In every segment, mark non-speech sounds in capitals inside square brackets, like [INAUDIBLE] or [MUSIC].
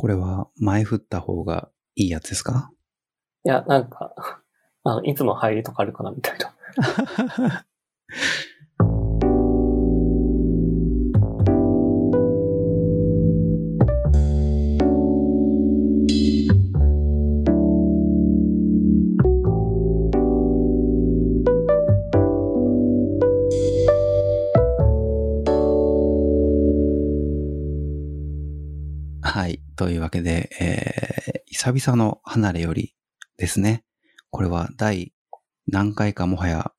これは前振った方がいいやつですか？いや、なんか、あのいつも入りとかあるかなみたいな。[LAUGHS] 久々の離れよりですね。これは第何回かもはや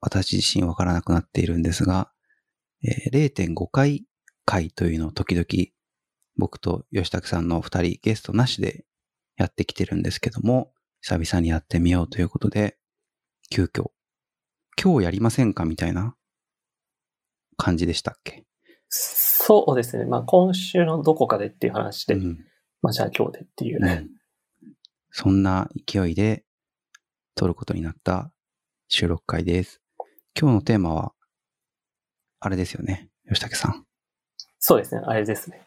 私自身わからなくなっているんですが、えー0.5回回というのを時々僕と吉武さんの二人ゲストなしでやってきてるんですけども、久々にやってみようということで、急遽、今日やりませんかみたいな感じでしたっけ？そうですね。まあ今週のどこかでっていう話で、うんまあじゃあ今日でっていうね。うんそんな勢いで撮ることになった収録会です。今日のテーマは、あれですよね。吉武さん。そうですね。あれですね。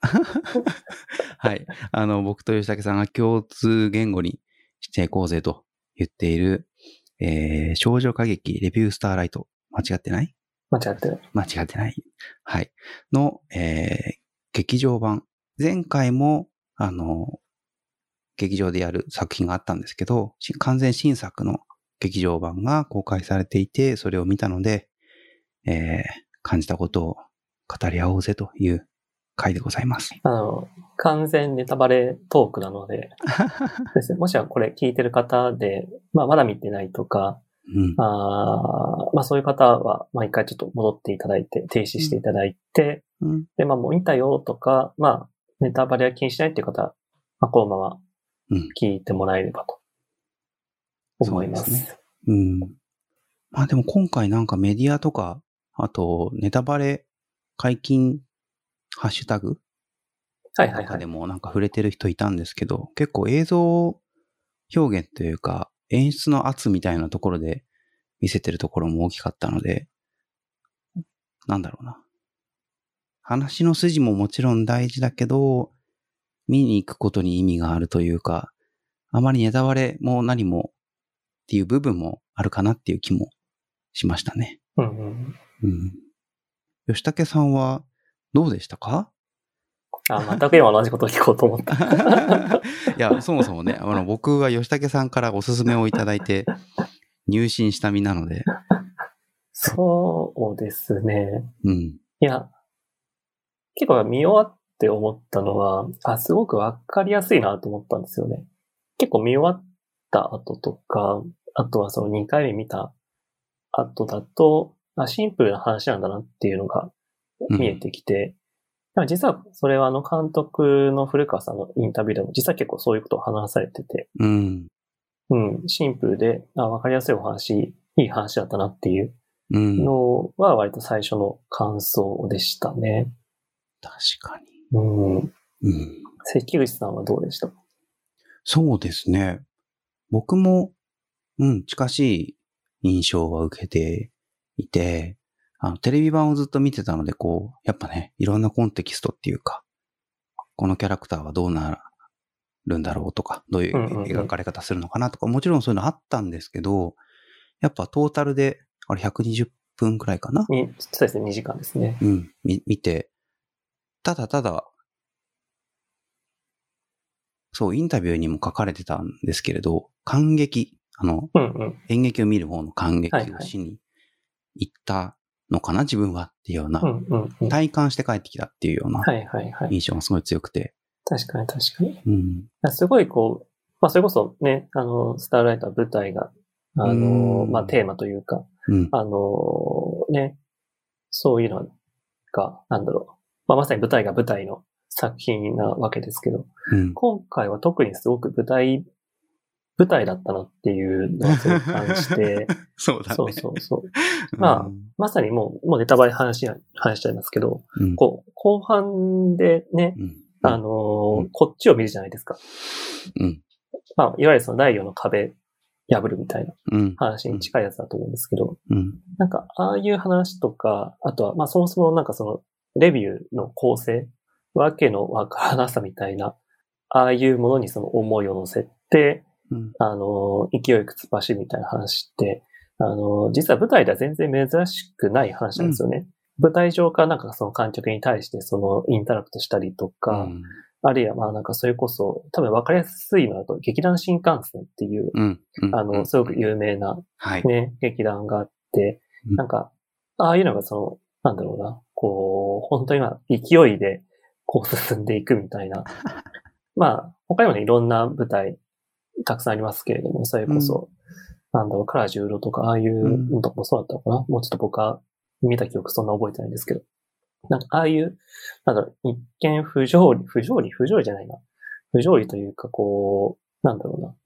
[LAUGHS] はい。あの、僕と吉武さんが共通言語にしていこうぜと言っている、えー、少女歌劇レビュースターライト。間違ってない？間違ってない。間違ってない。はい。の、えー、劇場版。前回も、あの、劇場でやる作品があったんですけど、し完全新作の劇場版が公開されていて、それを見たので、えー、感じたことを語り合おうぜという回でございます。あの、完全ネタバレトークなので、[LAUGHS] ですね、もしはこれ聞いてる方で、まあまだ見てないとか、うん。あーまあそういう方は、まあ一回ちょっと戻っていただいて、停止していただいて、うん。で、まあもう見たよとか、まあネタバレは気にしないっていう方は、まあこのままうん聞いてもらえればと思います。そうですうん。まあでも今回なんかメディアとか、あとネタバレ解禁ハッシュタグはいはいはい中で。もなんか触れてる人いたんですけど、結構映像表現というか、演出の圧みたいなところで見せてるところも大きかったので、なんだろうな。話の筋ももちろん大事だけど、見に行くことに意味があるというか、あまりネタバレも何もっていう部分もあるかなっていう気もしましたね。うんうん。うん。吉武さんはどうでしたか？あ、全く今同じことを聞こうと思った。[LAUGHS] いや、そもそもね、あの、僕は吉武さんからおすすめをいただいて、入信した身なので、そうですね。うん。いや、結構見終わって思ったのは、あ、すごくわかりやすいなと思ったんですよね。結構見終わった後とか、あとはその2回目見た後だと、あシンプルな話なんだなっていうのが見えてきて、でも実はそれはあの監督の古川さんのインタビューでも実は結構そういうことを話されてて、うん。うん、シンプルで、あ、わかりやすいお話、いい話だったなっていううん。のは割と最初の感想でしたね。確かに。うん。うん。関口さんはどうでした？そうですね。僕も、うん、近しい印象は受けていて、あの、テレビ版をずっと見てたので、こう、やっぱね、いろんなコンテキストっていうか、このキャラクターはどうなるんだろうとか、どういう描かれ方するのかなとか、もちろんそういうのあったんですけど、やっぱトータルで、あれ120分くらいかな？にそうですね、2時間ですね。うん、み、見て、ただただ、そう、インタビューにも書かれてたんですけれど、感激、あの、うんうん。演劇を見る方の感激はいはいをしに行ったのかな、自分はっていうような、うんうんうん。体感して帰ってきたっていうようなはいはいはい。印象がすごい強くて、確かに確かに。いうん。やすごいこう、まあそれこそね、あの、スターライター舞台が、あのう、んまあテーマというか、うん。あの、ね、そういうのが、なんだろう。まあまさに舞台が舞台の作品なわけですけど、うん。今回は特にすごく舞台、舞台だったなっていうのを感じて、[LAUGHS] そうだね。そうそうそう。まあまさにもう、もうネタバレ話や、話しちゃいますけど、うん、こう、後半でね、うん。あのーうんこっちを見るじゃないですか。うん。まあ、いわゆるその第4の壁破るみたいなうん。話に近いやつだと思うんですけど、うん。なんか、ああいう話とか、あとは、まあそもそもなんかその、レビューの構成わけのわからなさみたいな、ああいうものにその思いを乗せて、うん。あの、勢いくつばしみたいな話って、あの、実は舞台では全然珍しくない話なんですよね。舞台上からなんかその観客に対してそのインタラクトしたりとか、うん。あるいはまあなんかそれこそ、多分わかりやすいのだと、劇団新幹線っていう、うん。うんあの、すごく有名なはい。ね、劇団があって、うんなんか、ああいうのがその、なんだろうな、こう、本当にまあ勢いで、こう進んでいくみたいな。[LAUGHS] まあ、他にもね、いろんな舞台、たくさんありますけれども、それこそ、なんだろう、カラージューロとか、ああいうのとかもそうだったのかな、もうちょっと僕は見た記憶そんな覚えてないんですけど。なんか、ああいう、なんだろう、一見不条理、不条理、不条理じゃないな。不条理というか、こう、なんだろうな。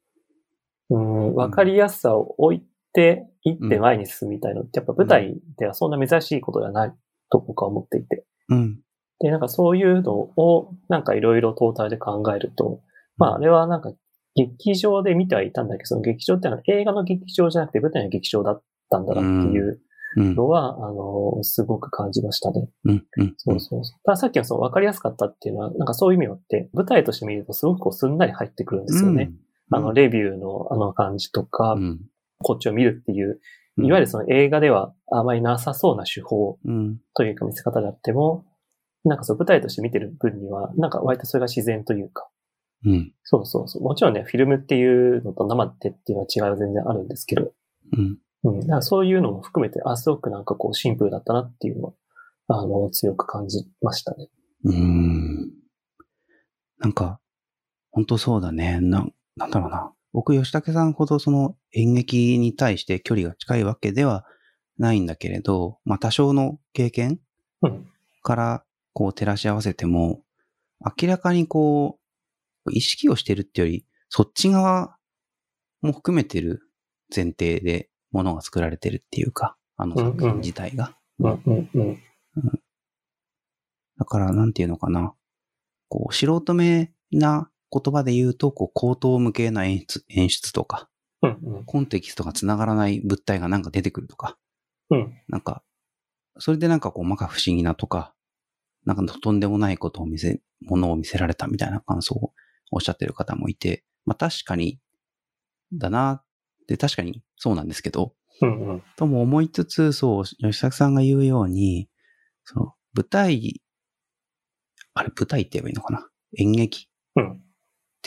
うん、わかりやすさを置いて、いって前に進むみたいなのって、やっぱ舞台ではそんな珍しいことではないと僕は思っていて。うん。で、なんかそういうのを、なんかいろいろトータルで考えると、まああれはなんか劇場で見てはいたんだけど、その劇場ってのは映画の劇場じゃなくて舞台の劇場だったんだなっていううん。のは、あの、すごく感じましたね。うん。うん。そうそうそう。たださっきのその分かりやすかったっていうのは、なんかそういう意味をって、舞台として見るとすごくこうすんなり入ってくるんですよね。あの、レビューのあの感じとか、うん。こっちを見るっていう、うんいわゆるその映画ではあまりなさそうな手法うん。というか見せ方であっても、なんかそう舞台として見てる分には、なんか割とそれが自然というか、うん。そうそうそう。もちろんね、フィルムっていうのと生ってっていうのは違いは全然あるんですけど、うん。うん。だからそういうのも含めて、あ、すごくなんかこうシンプルだったなっていうのは、あの、強く感じましたね。うーん。なんか、本当そうだね。な、なんだろうな。僕、吉武さんほどその演劇に対して距離が近いわけではないんだけれど、まあ多少の経験うん。からこう照らし合わせても、明らかにこう、意識をしてるってより、そっち側も含めてる前提で物が作られてるっていうか、あの作品自体が。だから、なんていうのかな。こう、素人目な言葉で言うと、こう、口頭無形な演出、演出とか、うん、うん。コンテキストが繋がらない物体がなんか出てくるとか、うん。なんか、それでなんかこう、まか不思議なとか、なんかとんでもないことを見せ、ものを見せられたみたいな感想をおっしゃってる方もいて、まあ確かに、だなって確かにそうなんですけど、うん、うん。とも思いつつ、そう、吉崎さんが言うように、その、舞台、あれ、舞台って言えばいいのかな？演劇？うん。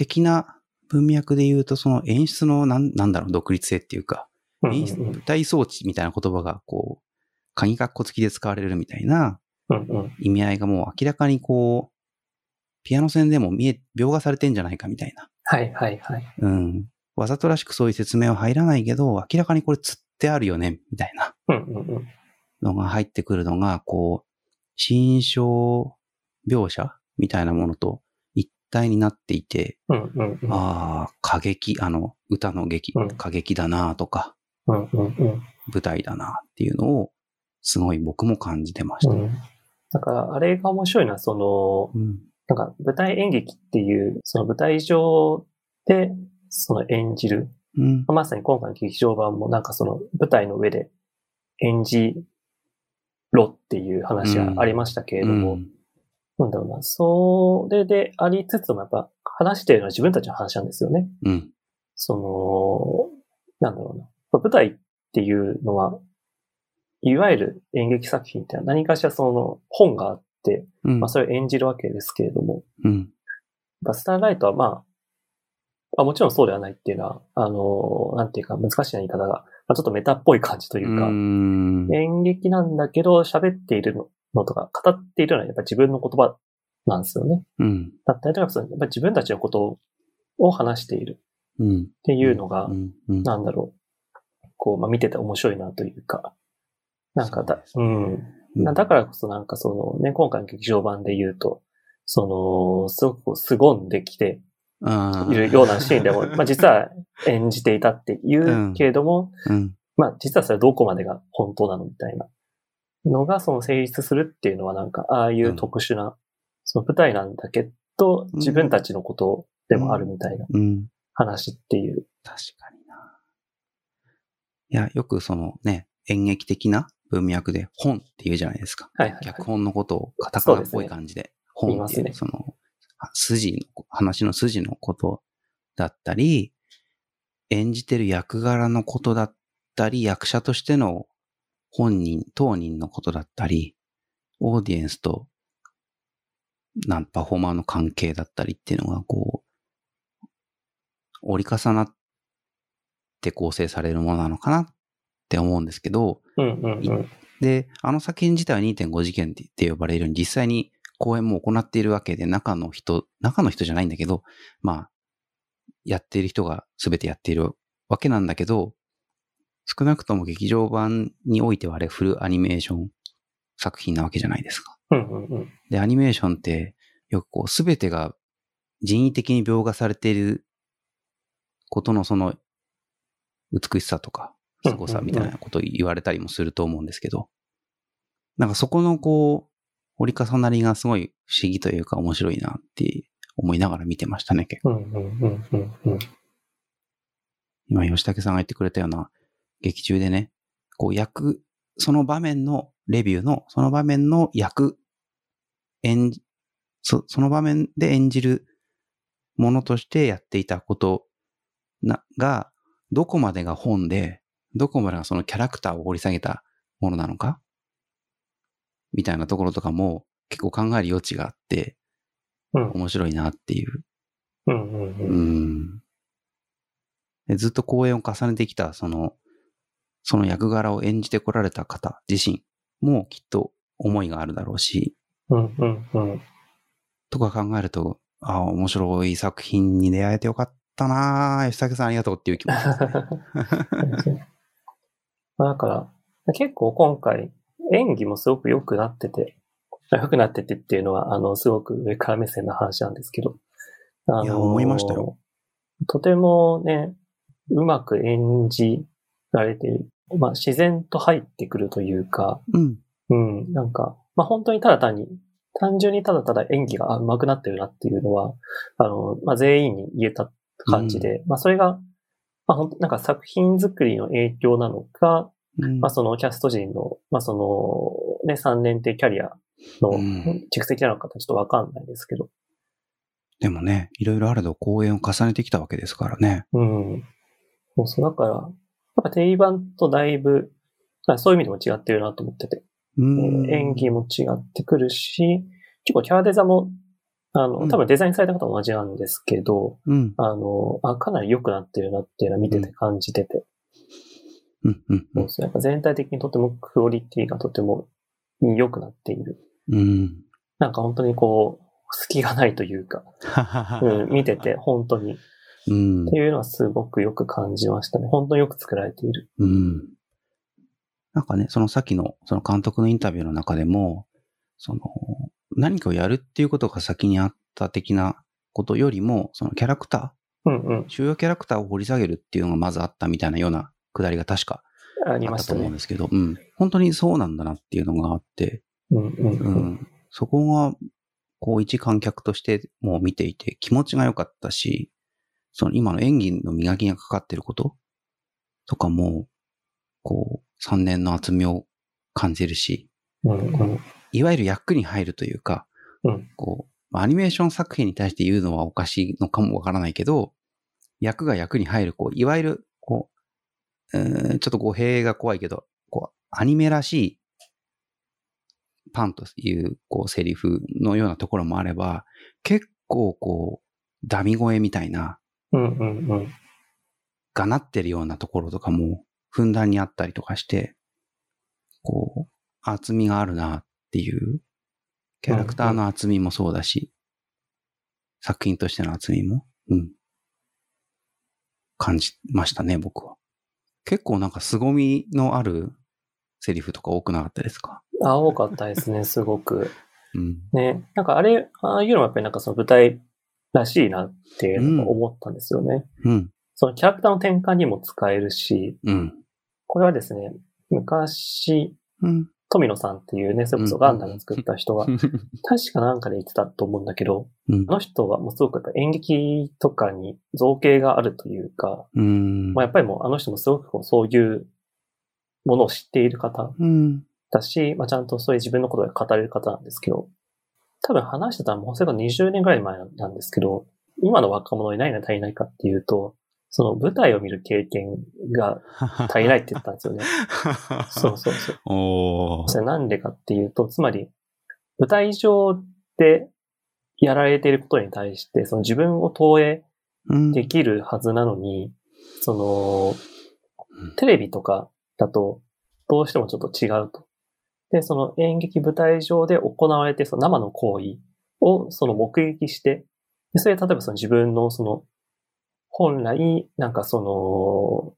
的な文脈で言うと、その演出のなん、なんだろう、独立性っていうか、うん。演出、舞台装置みたいな言葉が、こう、鍵括弧付きで使われるみたいな。意味合いがもう明らかにこう、ピアノ線でも見え、描画されてんじゃないかみたいな。はい、はい、はい。うん。わざとらしくそういう説明は入らないけど、明らかにこれ釣ってあるよね、みたいな。うん、うん、うん。のが入ってくるのが、こう、心象描写みたいなものと一体になっていて、うん、うん、うん。ああ、歌劇、あの、歌の劇、うん歌劇だなとか、うん、うん、うん。舞台だなっていうのを、すごい僕も感じてました。うん。だから、あれが面白いのは、その、うん。なんか舞台演劇っていう、その舞台上で、その演じる。うん。まさに今回の劇場版もなんかその舞台の上で演じろっていう話がありましたけれども、うんなんだろうな、それでありつつもやっぱ話しているのは自分たちの話なんですよね。うん。その、なんだろうな。舞台っていうのは、いわゆる演劇作品って何かしらその本があって、うん。まあそれを演じるわけですけれども、うん。スターライトはまあ、まあもちろんそうではないっていうのは、あの、なんていうか難しい言い方が、まあ、ちょっとメタっぽい感じというか、うん演劇なんだけど喋っているののとか、語っているのはやっぱ自分の言葉なんですよね。うん。だったりとか、やっぱ自分たちのことを話しているうん。っていうのが、うん。うん。なんだろう、こう、まあ見てて面白いなというか、なんかだ、そううん。うんだからこそなんかそのね、今回の劇場版で言うと、その、すごくこう凄んできてあいるようなシーンでも、[LAUGHS] まあ実は演じていたって言うけれども、うん。まあ実はそれはどこまでが本当なのみたいなのがその成立するっていうのはなんか、ああいう特殊な、その舞台なんだけど、うん自分たちのことでもあるみたいなうん。話っていう。確かにな。いや、よくそのね、演劇的な文脈で本って言うじゃないですか。はいはい、はい。脚本のことをカタカナっぽい感じで、本っていう、ねその、筋の、話の筋のことだったり、演じてる役柄のことだったり、役者としての本人、当人のことだったり、オーディエンスと、なん、パフォーマーの関係だったりっていうのが、こう、折り重なって構成されるものなのかなって思うんですけど、うんうんうん。で、あの作品自体は2.5次元って呼ばれるように実際に公演も行っているわけで、中の人、中の人じゃないんだけど、まあ、やっている人が全てやっているわけなんだけど、少なくとも劇場版においてはあれフルアニメーション作品なわけじゃないですか。うんうんうん。で、アニメーションってよくこう全てが人為的に描画されていることのその美しさとか凄さみたいなことを言われたりもすると思うんですけど、なんかそこのこう、折り重なりがすごい不思議というか面白いなって思いながら見てましたね、結構。うんうんうんうんうん。今、吉武さんが言ってくれたような劇中でね、こう役、その場面のレビューの、その場面の役、演じ、そその場面で演じるものとしてやっていたことな、が、どこまでが本で、どこまでがそのキャラクターを掘り下げたものなのかみたいなところとかも結構考える余地があって、うん。面白いなっていう。うんうんううん。ずっと公演を重ねてきた、その、その役柄を演じてこられた方自身もきっと思いがあるだろうし、うんうんうん。とか考えると、ああ、面白い作品に出会えてよかったなぁ吉武さんありがとうっていう気持ちですね。[LAUGHS] まあだから、結構今回、演技もすごく良くなってて、良くなっててっていうのは、あの、すごく上から目線の話なんですけど。いや思いましたよ。とてもね、うまく演じられている。まあ、自然と入ってくるというか、うん。うん、なんか、まあ本当にただ単に、単純にただただ演技が上手くなってるなっていうのは、あの、まあ全員に言えた感じで、まあそれが、まあ本当なんか作品作りの影響なのか、うんまあそのキャスト陣の、まあその、ね、3年ってキャリアのうん蓄積なのかちょっとわかんないですけど、でもね、いろいろあれど公演を重ねてきたわけですからね。うん。そうそう、だから、やっぱ定番とだいぶ、あそういう意味でも違ってるなと思ってて、うん。演技も違ってくるし、結構キャラデザも、あの、うん多分デザインされた方も同じなんですけど、うん。あの、あ、かなり良くなってるなっていうのは見てて感じてて、うん。うん。そうそうやっぱ全体的にとてもクオリティがとても良くなっている。うん。なんか本当にこう、隙がないというか、[LAUGHS] うん、見てて本当に、っうんて。いうのはすごくよく感じましたね。本当によく作られている。うん。なんかね、そのさっきの、その監督のインタビューの中でも、その、何かをやるっていうことが先にあった的なことよりも、そのキャラクタうんうんー、。主要キャラクターを掘り下げるっていうのがまずあったみたいなようなくだりが確かあったとましたね。思うんですけど、うん。本当にそうなんだなっていうのがあって、うんうんううん。ん。そこが、こう一観客としてもう見ていて気持ちが良かったし、その今の演技の磨きがかかってることとかも、こう、3年の厚みを感じるし、いわゆる役に入るというか、うん。こう、まあアニメーション作品に対して言うのはおかしいのかもわからないけど、役が役に入る、こう、いわゆる、こう、うーんちょっと語弊が怖いけど、こう、アニメらしいパンという、こう、セリフのようなところもあれば、結構、こう、ダミ声みたいな、うんうんうん。がなってるようなところとかも、ふんだんにあったりとかして、こう、厚みがあるなっていう、キャラクターの厚みもそうだし、作品としての厚みも、うん、感じましたね、僕は。結構なんか凄みのあるセリフとか多くなかったですか？あ、多かったですね、すごく。うん。ね。なんかあれ、ああいうのもやっぱりなんかその舞台らしいなって思ったんですよね。うん。そのキャラクターの転換にも使えるし、うん。これはですね、昔、うん。富野さんっていうね、それこそガンダム作った人が、[LAUGHS] 確かなんかで言ってたと思うんだけど、うんあの人はもうすごくやっぱ演劇とかに造形があるというか、うん。まあ、やっぱりもうあの人もすごくこうそういうものを知っている方うん。だし、まあ、ちゃんとそういう自分のことを語れる方なんですけど、多分話してたのも、それが20年ぐらい前なんですけど、今の若者に何が足りないかっていうと、その舞台を見る経験が足りないって言ったんですよね。[LAUGHS] そうそうそう。それなんでかっていうと、つまり、舞台上でやられていることに対して、その自分を投影うんできるはずなのに、そのうん、テレビとかだと、どうしてもちょっと違うと。で、その演劇舞台上で行われて、その生の行為をその目撃して、でそれで例えばその自分のその、本来、なんかそ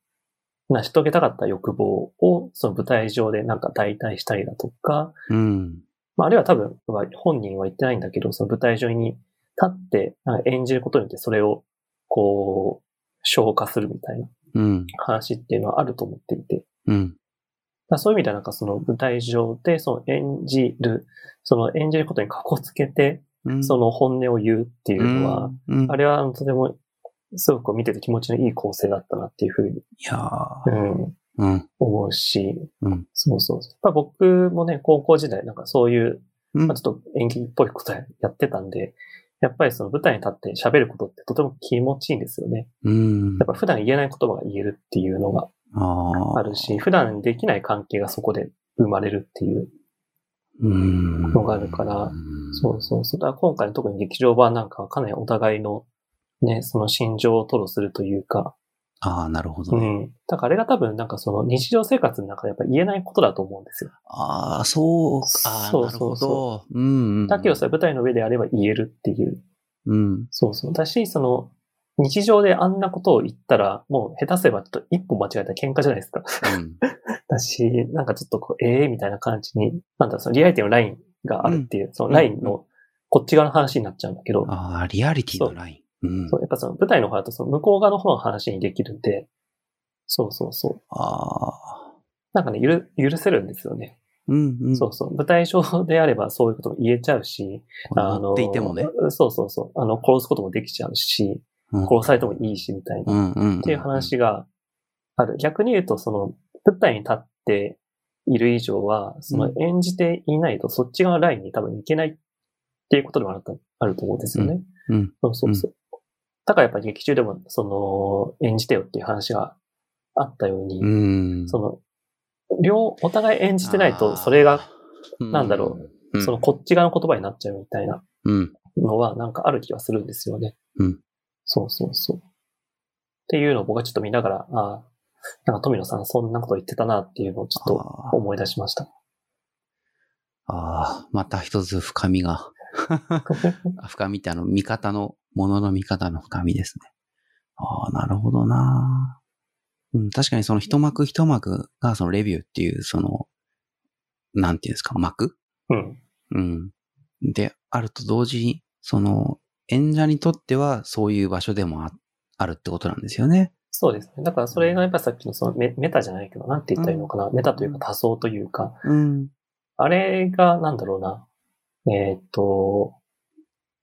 の、成し遂げたかった欲望をその舞台上でなんか代替したりだとか、うん。まあ、あるいは多分、本人は言ってないんだけど、その舞台上に立って演じることによってそれを、こう、消化するみたいなうん。話っていうのはあると思っていて、うん。そういう意味ではなんかその舞台上でその演じる、その演じることにかこつけて、うん。その本音を言うっていうのは、うん、あれはとても、すごく見てて気持ちのいい構成だったなっていうふうに、いやーうん、うん。思うし、うん。そうそう。やっぱ僕もね、高校時代なんかそういううんまあ、ちょっと演劇っぽいことやってたんで、やっぱりその舞台に立って喋ることってとても気持ちいいんですよね。うんやっ。ぱ普段言えない言葉が言えるっていうのがああるし、普段できない関係がそこで生まれるっていううん。のがあるから、そうそうそう。だから今回の特に劇場版なんかはかなりお互いのね、その心情を吐露するというか、ああ、なるほどね。うん。だからあれが多分なんかその日常生活の中でやっぱ言えないことだと思うんですよ。ああ、そうか。そうそうそど。うんうん。だけどそれ舞台の上であれば言えるっていううん。そうそう。だし、その、日常であんなことを言ったら、もう下手すればちょっと一歩間違えたら喧嘩じゃないですか。うん。[LAUGHS] だし、なんかちょっとこう、ええー、みたいな感じに、なんだそのリアリティのラインがあるっていう、そのラインのこっち側の話になっちゃうんだけど、ああ、リアリティのライン。うんそう、やっぱその舞台の方だとその向こう側の方の話にできるんで、そうそうそう。ああ。なんかね、許、許せるんですよね。うんうん。そうそう。舞台上であればそういうことも言えちゃうし、これ乗っていてもね。そうそうそう。あの、殺すこともできちゃうし、うん殺されてもいいし、みたいな。っていう話がある。逆に言うと、その、舞台に立っている以上は、その演じていないと、そっち側のラインに多分いけないっていうことでもあるとあると思うんですよね。うん。そうそうそう。だからやっぱり劇中でも、その、演じてよっていう話があったように、うん。その、両、お互い演じてないと、それが、なんだろうん、その、こっち側の言葉になっちゃうみたいなうん。のは、なんかある気がするんですよね。うん。そうそうそう。っていうのを僕はちょっと見ながら、ああ、なんか富野さんそんなこと言ってたなっていうのをちょっと思い出しました。ああ、また一つ深みが。あ [LAUGHS] 深みってあの、見方の、ものの見方の深みですね。ああ、なるほどな。うん、確かにその一幕一幕がそのレビューっていう、その、なんていうんですか、幕？うん。うん。で、あると同時に、その、演者にとってはそういう場所でもああるってことなんですよね。そうですね。だからそれがやっぱさっきのそのメメタじゃないけど、なんて言ったらいいのかな。メタというか多層というか、うん。あれがなんだろうな。えーっと、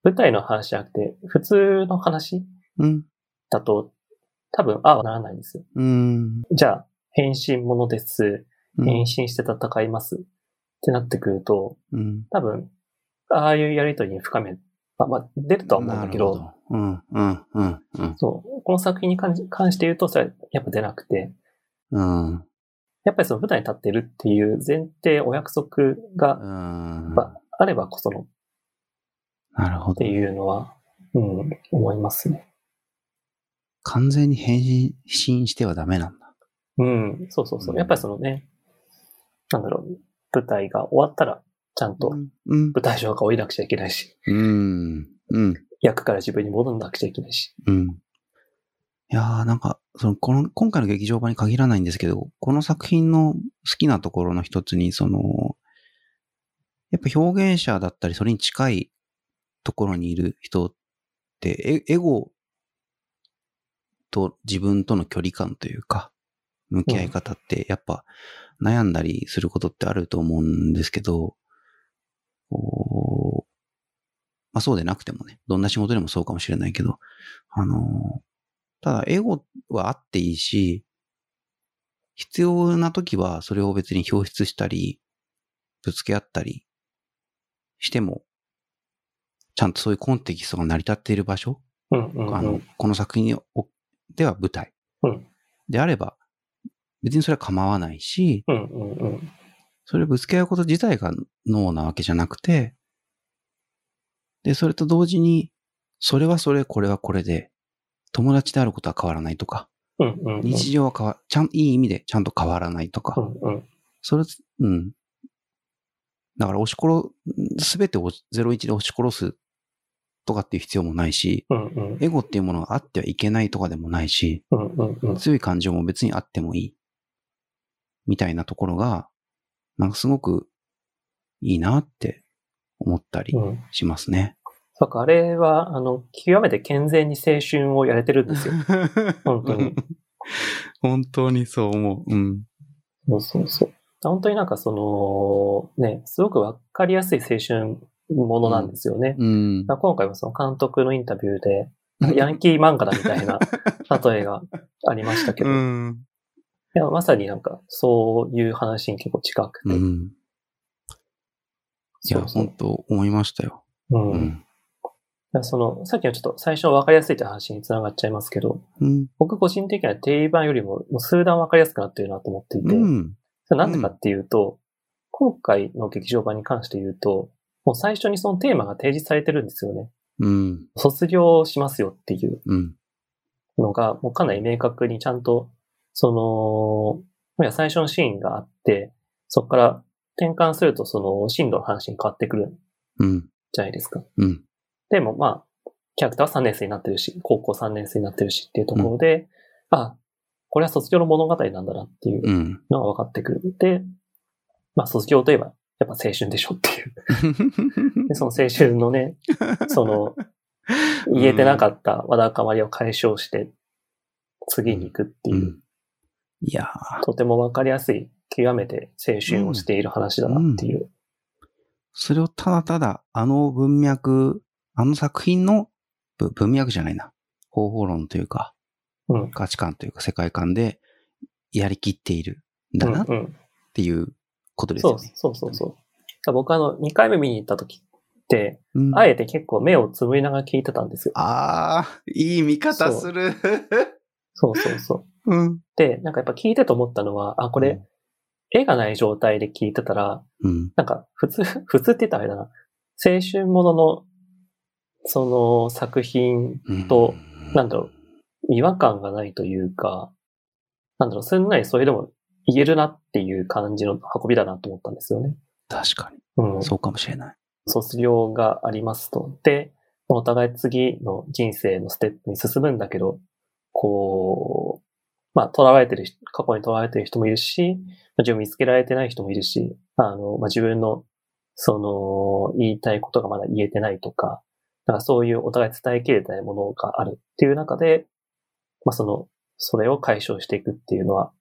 舞台の話じゃなくて、普通の話うん。だと、多分、ああはならないんですよ。うん。じゃあ、変身ものです。うん変身して戦います。ってなってくると、うん。多分、ああいうやりとりに深め、まあ、まあ、出るとは思うんだけど。うん、うん、うん、うん。そう、この作品に関して言うと、それはやっぱ出なくて、うん。やっぱりその舞台に立ってるっていう前提、お約束がうん。まあればこそのっなるほどて。いうのは、うん、思いますね。完全に変身してはダメなんだ。うん、そうそうそうう。んやっぱりそのね、なんだろう、舞台が終わったら、ちゃんとうん。舞台上が降りなくちゃいけないし、うん。うん。役から自分に戻んなくちゃいけないし。うん。いやーなんか、その、この、今回の劇場版に限らないんですけど、この作品の好きなところの一つに、その、やっぱ表現者だったり、それに近いところにいる人って、エエゴと自分との距離感というか、向き合い方って、やっぱ悩んだりすることってあると思うんですけど、こうまあそうでなくてもね、どんな仕事でもそうかもしれないけど、あの、ただエゴはあっていいし、必要な時はそれを別に表出したり、ぶつけ合ったりしてもちゃんとそういうコンテキストが成り立っている場所、うんうんうん。あの、この作品では舞台。うんであれば、別にそれは構わないし、うんうんうん。それをぶつけ合うこと自体が脳なわけじゃなくて、で、それと同時に、それはそれ、これはこれで、友達であることは変わらないとか、うんうんうん。日常は変わ、ちゃん、いい意味でちゃんと変わらないとか、うんうん。それ、うん。だから押し殺、すべてを01で押し殺すとかっていう必要もないし、うんうん。エゴっていうものがあってはいけないとかでもないし、うんうんうん。強い感情も別にあってもいい。みたいなところが、なんかすごくいいなって思ったりうん。しますね。そうか、あれは、あの、極めて健全に青春をやれてるんですよ。[LAUGHS] 本当に。本当にそう思う。うん。そうそうそう。本当になんかその、ね、すごくわかりやすい青春ものなんですよね。うん。まあ今回もその監督のインタビューで、ヤンキー漫画だみたいな [LAUGHS] 例えがありましたけど、いうん。やまさになんかそういう話に結構近くて、うん。いや、本当思いましたよ。うんうん。その、さっきのちょっと最初の分かりやすいって話につながっちゃいますけど、うん。僕個人的には定番よりももう数段分かりやすくなってるなと思っていて、うん。それなんでかっていうと、今回の劇場版に関して言うと、もう最初にそのテーマが提示されてるんですよね。うん。卒業しますよっていううん。のが、もうかなり明確にちゃんと、その、最初のシーンがあって、そこから転換するとその進路の話に変わってくるんうん。じゃないですか。うん。でもまあ、キャラクターは3年生になってるし、高校3年生になってるしっていうところで、あ、これは卒業の物語なんだなっていううん。のが分かってくる。で、まあ卒業といえば、やっぱ青春でしょっていう。[LAUGHS] で、その青春のね、その、言えてなかったわだかまりを解消して、次に行くっていう、うんいやーとても分かりやすい、極めて青春をしている話だなっていう。それをただただ、あの文脈、あの作品のぶ文脈じゃないな。方法論というか、うん。価値観というか世界観でやりきっているんだなっうんうんていうことですそうよね。そうそうそう。僕あの、2回目見に行った時って、うんあえて結構目をつぶりながら聞いてたんですよ。ああ、いい見方する。そうそうそう。うん。で、なんかやっぱ聞いてと思ったのは、あ、これ、絵がない状態で聞いてたら、うん。なんか、普通、[LAUGHS] 普通って言ったらあれだな。青春ものの、その作品、うん。となんだろう、違和感がないというか、なんだろう、すんなりそれでも言えるなっていう感じの運びだなと思ったんですよね。確かに。うん。そうかもしれない。卒業がありますと。で、お互い次の人生のステップに進むんだけど、こう、まあ、囚われてる人、過去に囚われてる人もいるし、自分見つけられてない人もいるし、あの、まあ、自分の、その、言いたいことがまだ言えてないとか、なんかそういうお互い伝えきれてないものがあるっていう中で、まあ、その、それを解消していくっていうのは、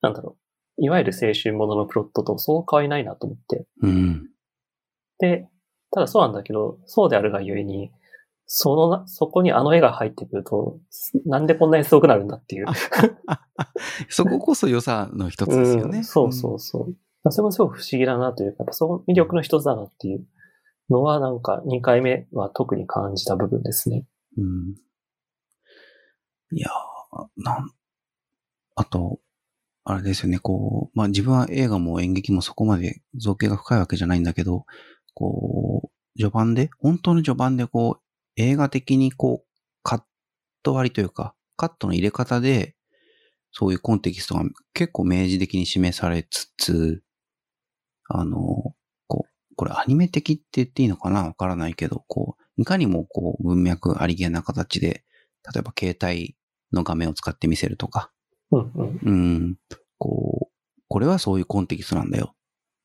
なんだろう、いわゆる青春もののプロットとそう変わりないなと思って、うん。で、ただそうなんだけど、そうであるがゆえに、そのな、そこにあの絵が入ってくると、なんでこんなにすごくなるんだっていう。[LAUGHS] そここそ良さの一つですよね。うんそうそうそう。それもすごく不思議だなというか、やっぱその魅力の一つだなっていうのは、なんか2回目は特に感じた部分ですね。うん。いやーなん、あと、あれですよね、こう、まあ自分は映画も演劇もそこまで造形が深いわけじゃないんだけど、こう、序盤で、本当の序盤でこう、映画的にこう、カット割りというか、カットの入れ方で、そういうコンテキストが結構明示的に示されつつ、あの、こう、これアニメ的って言っていいのかな？わからないけど、こう、いかにもこう、文脈ありげな形で、例えば携帯の画面を使って見せるとか、うんうん。うん、こう、これはそういうコンテキストなんだよ。っ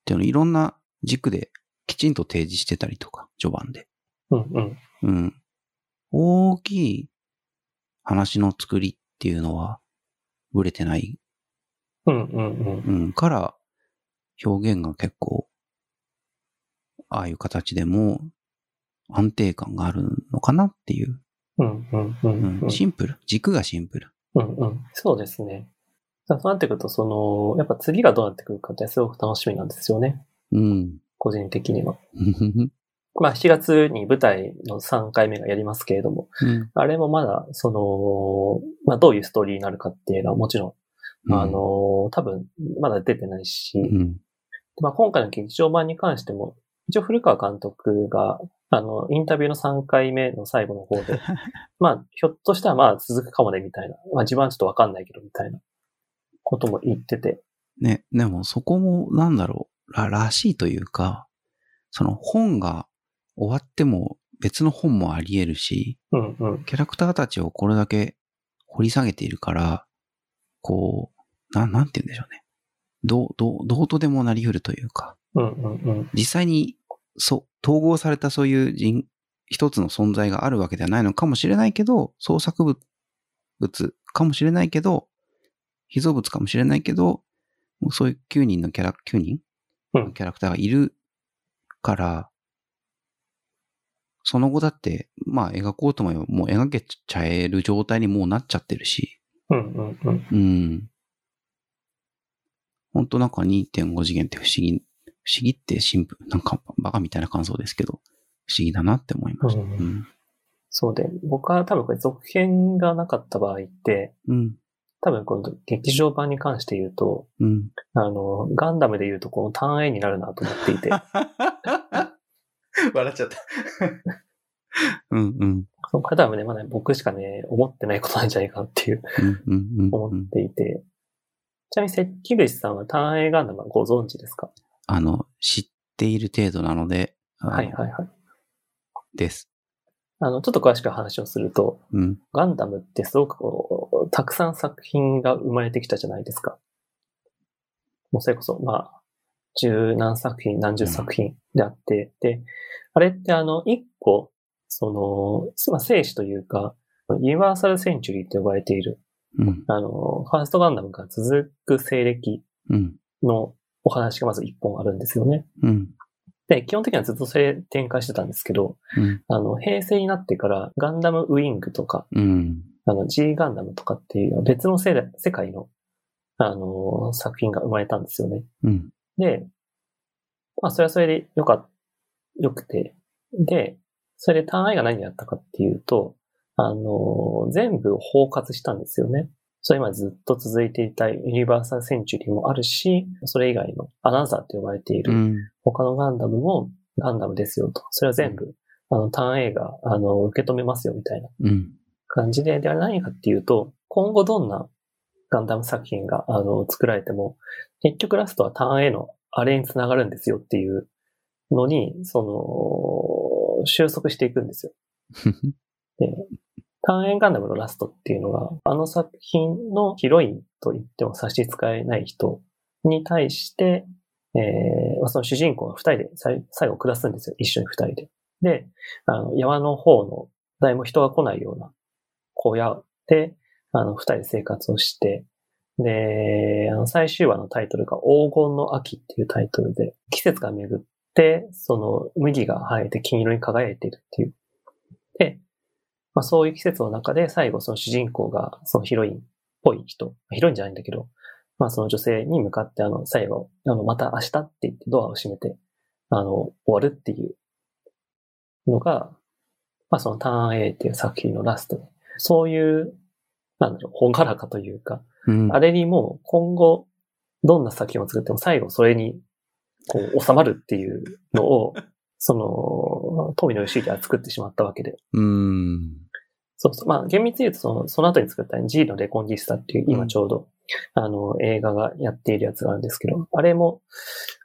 ていうのをいろんな軸できちんと提示してたりとか、序盤で。うんうん。うん。大きい話の作りっていうのは、ぶれてない、うんうんうん。うん、から、表現が結構、ああいう形でも安定感があるのかなっていう。うんうんううんん、シンプル。軸がシンプル。うんうん。そうですね。そうなってくると、その、やっぱ次がどうなってくるかってすごく楽しみなんですよね。うん。個人的には。[LAUGHS] まあ7月に舞台の3回目がやりますけれども、うん。あれもまだ、その、まあどういうストーリーになるかっていうのはもちろん、あの、多分まだ出てないし、うん。まあ今回の劇場版に関しても、一応古川監督が、あの、インタビューの3回目の最後の方で、[LAUGHS] まあ、ひょっとしたらまあ続くかもね、みたいな。まあ自分はちょっとわかんないけど、みたいなことも言ってて。ね、でもそこもなんだろう、ら、らしいというか、その本が終わっても別の本もあり得るし、うんうん。キャラクターたちをこれだけ掘り下げているから、こう、な、なんて言うんでしょうね。どう、どう、どうとでもなり得るというか、うんうんうん。実際に、そう、統合されたそういう人、一つの存在があるわけではないのかもしれないけど、創作物物かもしれないけど、秘蔵物かもしれないけど、もうそういう9人のキャラ、9人うんのキャラクターがいるから、その後だって、まあ描こうとももう描けちゃえる状態にもうなっちゃってるし、うんうんうん。うん。ほんとなんか2.5次元って不思議、不思議ってシンプル、なんかバカみたいな感想ですけど、不思議だなって思いました。ううんん。そうで、僕は多分これ続編がなかった場合って、うん。多分今度劇場版に関して言うと、うん。あの、ガンダムで言うとこの単 A になるなと思っていて、[LAUGHS] [LAUGHS] 笑っちゃった。うんうん。これ多分ね、まだ僕しかね、思ってないことなんじゃないかなっていう思んっ。ていて、ちなみに関口さんは単 A ガンダムはご存知ですか？あの、知っている程度なので、はいはいはい。です。あの、ちょっと詳しく話をすると、うん。ガンダムってすごくこう、たくさん作品が生まれてきたじゃないですか。もうそれこそ、まあ、十何作品、何十作品であって、で、あれってあの、一個、その、まあ、生死というか、ユニバーサルセンチュリーと呼ばれている、うん。あの、ファーストガンダムが続く西暦うん。のお話がまず一本あるんですよね。うん。で、基本的にはずっとそれ展開してたんですけど、うん。あの、平成になってからガンダムウィングとか、うん。あの、G ガンダムとかっていう別の世界の、あの、作品が生まれたんですよね。うん。で、まあ、それはそれでよかっ、よくて、で、それで単位が何やったかっていうと、あの、全部を包括したんですよね。それまでずっと続いていたユニバーサルセンチュリーもあるし、それ以外のアナザーと呼ばれているうん。他のガンダムもガンダムですよと。それは全部、あの、単 A が、あの、受け止めますよみたいなうん。感じで、で、あれ何かっていうと、今後どんなガンダム作品が、あの、作られても、結局ラストは単 A のあれにつながるんですよっていうのに、その、収束していくんですよ。[LAUGHS] で、単 A ガンダムのラストっていうのが、あの作品のヒロインと言っても差し支えない人に対して、えーまあその主人公が二人で最最後下すんですよ。一緒に二人で。で、あの、山の方の誰も人が来ないような小屋で、あの、二人で生活をして、で、あの、最終話のタイトルが黄金の秋っていうタイトルで、季節が巡って、その麦が生えて金色に輝いているっていう。で、まあそういう季節の中で最後その主人公がそのヒロインっぽい人、ヒロインじゃないんだけど、まあその女性に向かってあの最後、あのまた明日って言ってドアを閉めて、あの終わるっていうのが、まあそのターン A っていう作品のラストで、そういう、なんだろう、ほがらかというか、うん。あれにもう今後どんな作品を作っても最後それにこう収まるっていうのを、[LAUGHS] その、富野義行は作ってしまったわけで。うん。そうそう。まあ、厳密に言うとその、その後に作った G のレコンギスタっていう、今ちょうど、あの、映画がやっているやつがあるんですけど、あれも、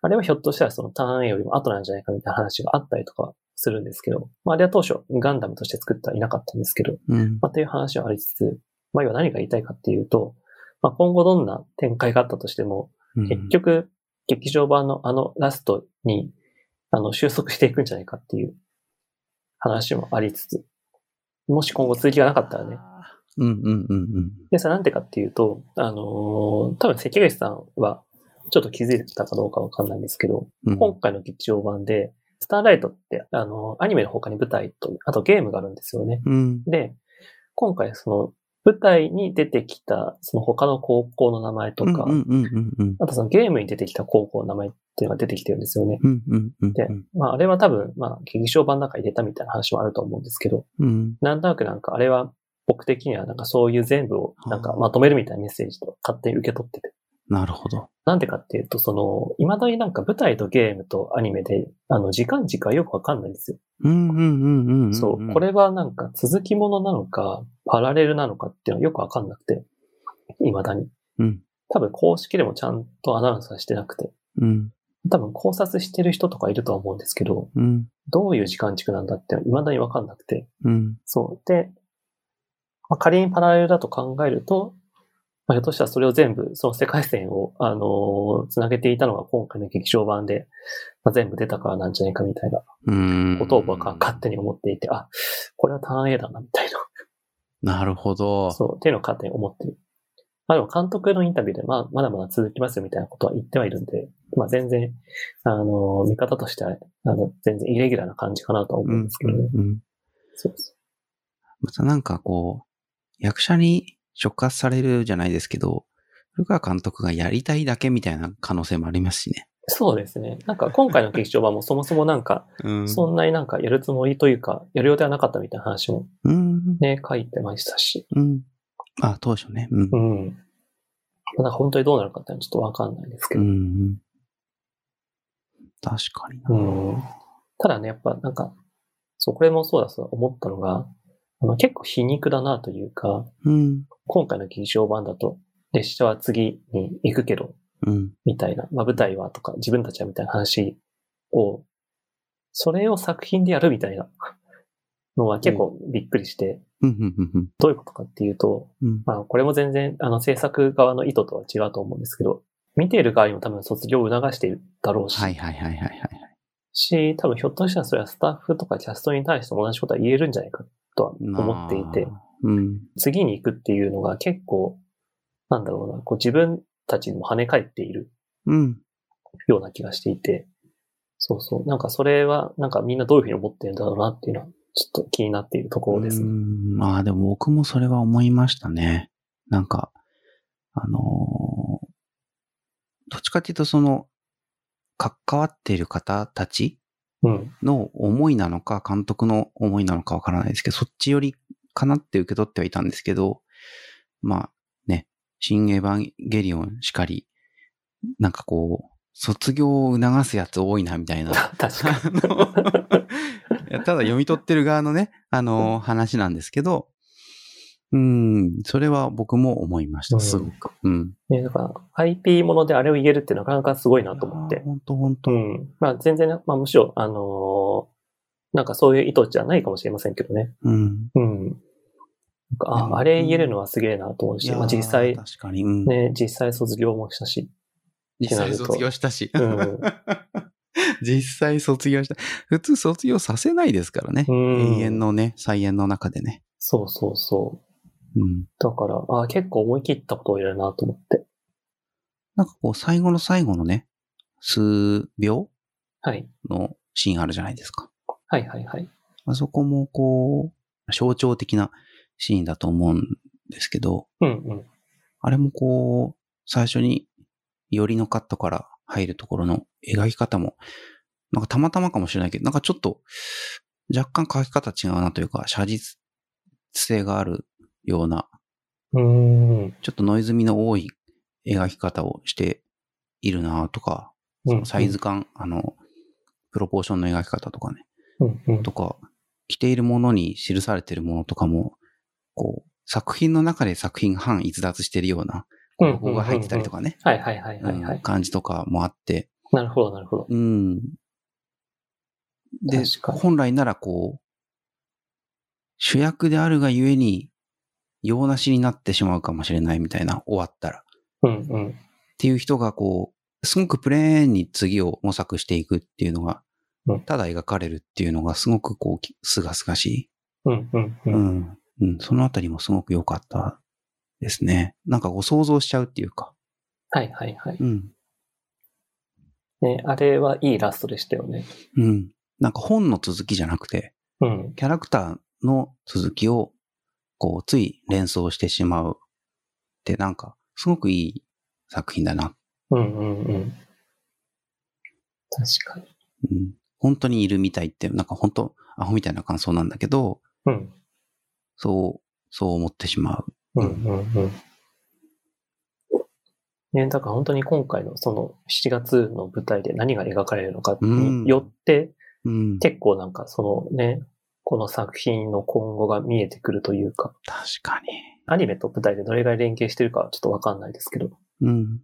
あれはひょっとしたらそのターン A よりも後なんじゃないかみたいな話があったりとかするんですけど、まあ、あれは当初ガンダムとして作ってはいなかったんですけど、うん。まあ、という話はありつつ、まあ、要は何が言いたいかっていうと、まあ、今後どんな展開があったとしても、結局、劇場版のあのラストに、あの、収束していくんじゃないかっていう話もありつつ、もし今後続きがなかったらね。うんうんうんうん。でさ、なんでかっていうと、あのー多分関口さんは、ちょっと気づいてたかどうかわかんないんですけど、うん今回の劇場版で、スターライトって、あのーアニメの他に舞台と、あとゲームがあるんですよね。うん。で、今回その、舞台に出てきた、その他の高校の名前とか。あとそのゲームに出てきた高校の名前っていうのが出てきてるんですよね。うんうんうんで、まああれは多分、まあ劇場版の中に入れたみたいな話もあると思うんですけど、うん。なんとなくなんかあれは僕的にはなんかそういう全部をなんかまとめるみたいなメッセージと勝手に受け取ってて。なるほど。なんでかっていうと、その、未だになんか舞台とゲームとアニメで、あの、時間軸がよくわかんないんですよ。うんうんうんうんうん。そう。これはなんか続きものなのか、パラレルなのかっていうのはよくわかんなくて、未だに。うん。多分公式でもちゃんとアナウンスはしてなくて、うん。多分考察してる人とかいるとは思うんですけど、うん。どういう時間軸なんだっていうのは未だにわかんなくて、うん。そう。で、まあ、仮にパラレルだと考えると、まあ、ひょっとしたらそれを全部、その世界線を、あのーつなげていたのが今回の劇場版で、まあ、全部出たからなんじゃないかみたいなうん。ことを僕は勝手に思っていて、あ、これはターン A だな、みたいな。なるほど。そう、っていうのを勝手に思ってる。まあでも監督のインタビューで、まあ、まだまだ続きますよみたいなことは言ってはいるんで、まあ全然、あの、見方としては、あの、全然イレギュラーな感じかなとは思うんですけどね。うんうんそうそまたなんかこう、役者に触発されるじゃないですけど、古川監督がやりたいだけみたいな可能性もありますしね。う。そうですね。なんか今回の劇場版もそもそもなんか、[LAUGHS] うんそんなになんかやるつもりというか、やる予定はなかったみたいな話もうん。ね、書いてましたし。うん。あ、当初ね。うんう。ん。まだ本当にどうなるかっていうのはちょっとわかんないですけうど。ん。確かにな。うんただね、やっぱなんか、そう、これもそうだと思ったのが、あの結構皮肉だなというか、うん。今回の劇場版だと、列車は次に行くけど、うん。みたいな、まあ舞台はとか自分たちはみたいな話を、それを作品でやるみたいなのは結構びっくりして。どういうことかっていうと、うん。まあこれも全然あの制作側の意図とは違うと思うんですけど、見ている側にも多分卒業を促しているだろうし、はいはいはいはいはい。し、多分ひょっとしたらそれはスタッフとかキャストに対しても同じことは言えるんじゃないかとは思っていて、まあ。うん。次に行くっていうのが結構、なんだろうな、こう自分たちにも跳ね返っているうん。ような気がしていて、そうそう。なんかそれは、なんかみんなどういうふうに思ってるんだろうなっていうのは、ちょっと気になっているところですうね。んまあでも僕もそれは思いましたね。なんか、あのーどっちかっていうとその、関わっている方たちうん。の思いなのか、監督の思いなのかわからないですけど、そっちよりかなって受け取ってはいたんですけど、まあね、新エヴァンゲリオンしかり、なんかこう、卒業を促すやつ多いなみたいな。[LAUGHS] 確かあに。[LAUGHS] ただ読み取ってる側のね、あの、話なんですけど、うん、それは僕も思いました、すごく。うん。ね、だから IP ものであれを言えるってなかなかすごいなと思って。本当本当うん。まあ全然ね、まあむしろ、あのーなんかそういう意図じゃないかもしれませんけどね。うん。うん。なんかあ、あれ言えるのはすげえなと思うし、まあ実際、確かに、うん。ね、実際卒業もしたし。実際卒業したし。うん [LAUGHS] 実際卒業した。普通卒業させないですからね。うん永遠のね、再演の中でね。そうそうそう。うん。だから、あ結構思い切ったことをやるなと思って。なんかこう、最後の最後のね、数秒はい。のシーンあるじゃないですか。はいはいはい。あそこもこう、象徴的なシーンだと思うんですけど、うんうん。あれもこう、最初に、よりのカットから入るところの描き方も、なんかたまたまかもしれないけど、なんかちょっと、若干描き方違うなというか、写実性があるような、うーん。ちょっとノイズ味の多い描き方をしているなとか、そのサイズ感、あの、プロポーションの描き方とかね、うんうん。とか、着ているものに記されているものとかも、こう、作品の中で作品が反逸脱しているような、うんここが入ってたりとかね、はいはいはいはいはい。うん感じとかもあって、なるほどなるほど。うん。で本来ならこう、主役であるがゆえに、用なしになってしまうかもしれないみたいな、終わったら。っうんうん。ていう人がこう、すごくプレーンに次を模索していくっていうのがうん、ただ描かれるっていうのがすごくこう、すがすがしい。うんうんう。うんん。うん。そのあたりもすごく良かったですね。なんかこう想像しちゃうっていうか。はいはいはい。うん。ね、あれはいいラストでしたよね。うん。なんか本の続きじゃなくて、うん。キャラクターの続きを、こう、つい連想してしまうって、なんか、すごくいい作品だな。うんうんうん。確かに。うん。本当にいるみたいって、なんか本当、アホみたいな感想なんだけど、うん。そう、そう思ってしまう。うんうんうん。ね、だから本当に今回のその7月の舞台で何が描かれるのかによって、うん。結構なんかそのね、この作品の今後が見えてくるというか、確かに。アニメと舞台でどれぐらい連携してるかはちょっとわかんないですけど。うん。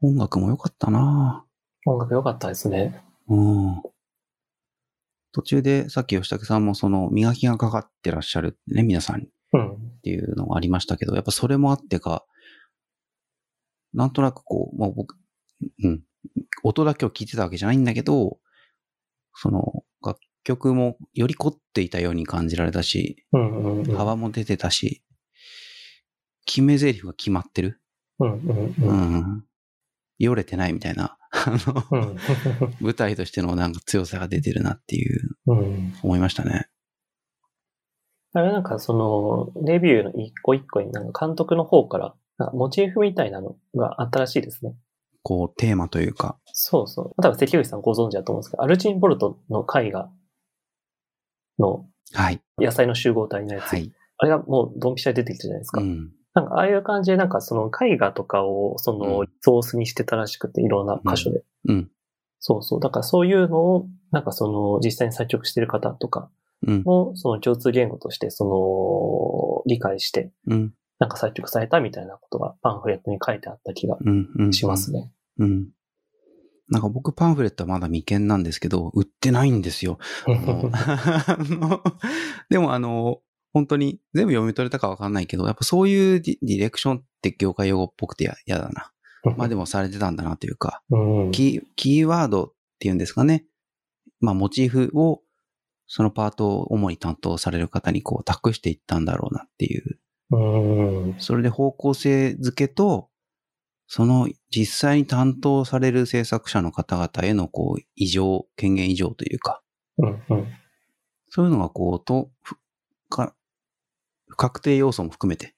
音楽も良かったな音楽良かったですね。うん。途中でさっき吉武さんもその磨きがかかってらっしゃるね、皆さんっうん。ていうのがありましたけど、やっぱそれもあってか、なんとなくこう、まあ僕、うん、音だけを聞いてたわけじゃないんだけど、その楽曲もより凝っていたように感じられたし、うんうんうん。幅も出てたし、決め台詞が決まってる。うんうんううん。ん。よれてないみたいな、あの、うん。[LAUGHS] 舞台としてのなんか強さが出てるなっていう、うん。思いましたね。あれなんかその、レビューの一個一個になんか監督の方から、モチーフみたいなのがあったらしいですね。こう、テーマというか、そうそう。多分関口さんご存知だと思うんですけど、アルチン・ボルトの絵画のはい。野菜の集合体のやつ。はい。あれがもうドンピシャで出てきたじゃないですか。うん。なんかああいう感じでなんかその絵画とかをそのうんソースにしてたらしくていろんな箇所で。うん。そうそう。だからそういうのをなんかその実際に作曲してる方とかうん。もその共通言語としてその理解してうん。なんか作曲されたみたいなことがパンフレットに書いてあった気がうん。うん。しますね。うん。なんか僕パンフレットはまだ未見なんですけど、売ってないんですよ。でもあの、[LAUGHS] 本当に全部読み取れたかわかんないけど、やっぱそういうディレクションって業界用語っぽくてや嫌だな。まあでもされてたんだなというか、うんキー、キーワードっていうんですかね。まあモチーフを、そのパートを主に担当される方にこう託していったんだろうなっていう。うん。それで方向性づけと、その実際に担当される制作者の方々へのこう異常、権限異常というか、うん。うん。そういうのがこう、と、ふか、不確定要素も含めて、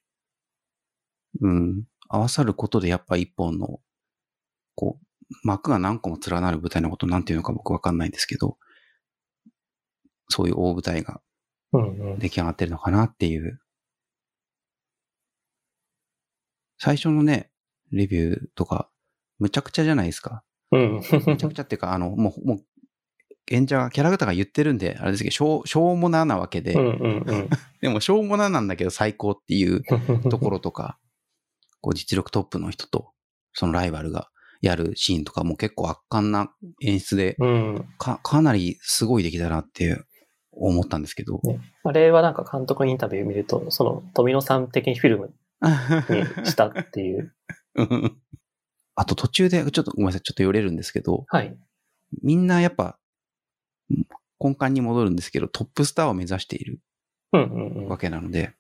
うん、合わさることでやっぱ一本の、こう、幕が何個も連なる舞台のことなんていうのか僕わかんないんですけど、そういう大舞台がうん。うん。出来上がってるのかなっていう。最初のね、レビューとか、むちゃくちゃじゃないですか。うん。[LAUGHS] むちゃくちゃっていうか、あの、もう、もう、演者が、キャラクターが言ってるんで、あれですけど、しょう、しょうもななわけで、うん。うん。[LAUGHS] でもしょうもななんだけど最高っていううん。ところとか、こう実力トップの人と、そのライバルがやるシーンとかも結構圧巻な演出で、うん。か、かなりすごい出来だなって思ったんですけど。ねあれはなんか監督のインタビュー見ると、その富野さん的にフィルムに [LAUGHS] したっていう。うんあと途中で、ちょっとごめんなさい、ちょっと寄れるんですけど、はい。みんなやっぱ、根幹に戻るんですけど、トップスターを目指しているわけなので、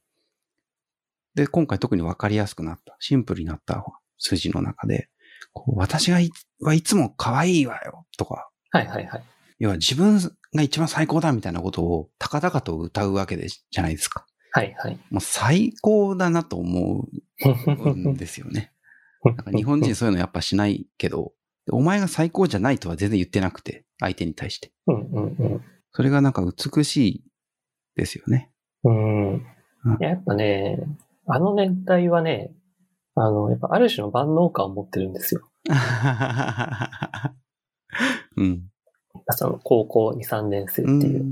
で、今回特にわかりやすくなった、シンプルになった筋の中で、こう私がいはいつも可愛いわよ、とか、はいはいはい。要は自分が一番最高だみたいなことを高々と歌うわけでじゃないですか。はいはい。もう最高だなと思うんですよね。[LAUGHS] なんか日本人そういうのやっぱしないけど、お前が最高じゃないとは全然言ってなくて、相手に対して。うんうんそれがなんか美しいですよね。うん。うんややっぱね、あの年代はね、あの、やっぱある種の万能感を持ってるんですよ。[LAUGHS] うん。その高校2、3年生ってうんいう。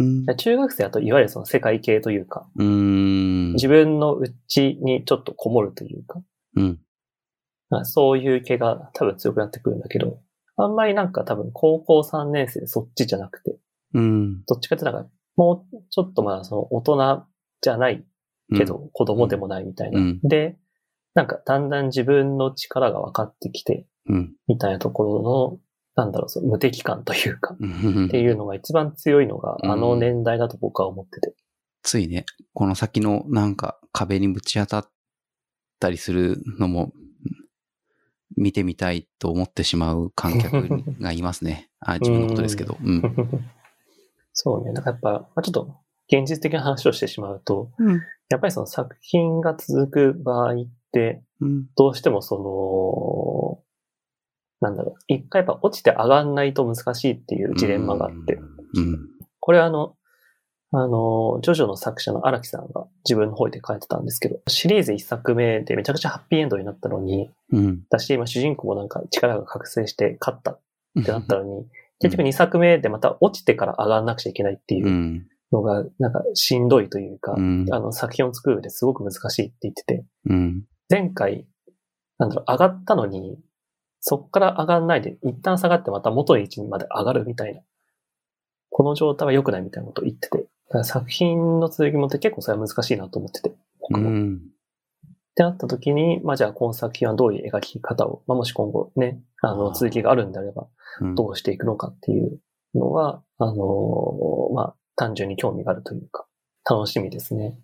うん中学生だといわゆるその世界系というか、うん。自分の内にちょっとこもるというか、うん。まあそういう系が多分強くなってくるんだけど、あんまりなんか多分高校3年生でそっちじゃなくて、うん。どっちかってなんかもうちょっとまあその大人じゃないけど、子供でもないみたいな。うんで、なんかだんだん自分の力が分かってきて、うん。みたいなところの、なんだろう、その無敵感というか、うん。っていうのが一番強いのが、うんあの年代だと僕は思ってて。ついね、この先のなんか壁にぶち当たったりするのも、見てみたいと思ってしまう観客がいますね。[LAUGHS] あ自分のことですけど。うん。そうね。なんかやっぱ、まあ、ちょっと、現実的な話をしてしまうと、うん。やっぱりその作品が続く場合って、うん。どうしてもその、なんだろう、一回やっぱ落ちて上がんないと難しいっていうジレンマがあって、うん。これはあの、あの、ジョジョの作者の荒木さんが自分の方で書いてたんですけど、シリーズ一作目でめちゃくちゃハッピーエンドになったのに、うん。だし、今主人公もなんか力が覚醒して勝ったうん。ってなったのに、結局2作目でまた落ちてから上がんなくちゃいけないっていううんのが、なんかしんどいというか、うん。あの作品を作る上ですごく難しいって言ってて、うん。前回、なんだろう、上がったのに、そっから上がんないで、一旦下がってまた元の位置にまで上がるみたいな。この状態は良くないみたいなことを言ってて。作品の続きもって結構それは難しいなと思ってて。う僕も。っん。てなった時に、まあじゃあこの作品はどういう描き方を、まあもし今後ね、あの続きがあるんであれば、うんどうしていくのかっていうのは、あのーまあ単純に興味があるというか、楽しみですね。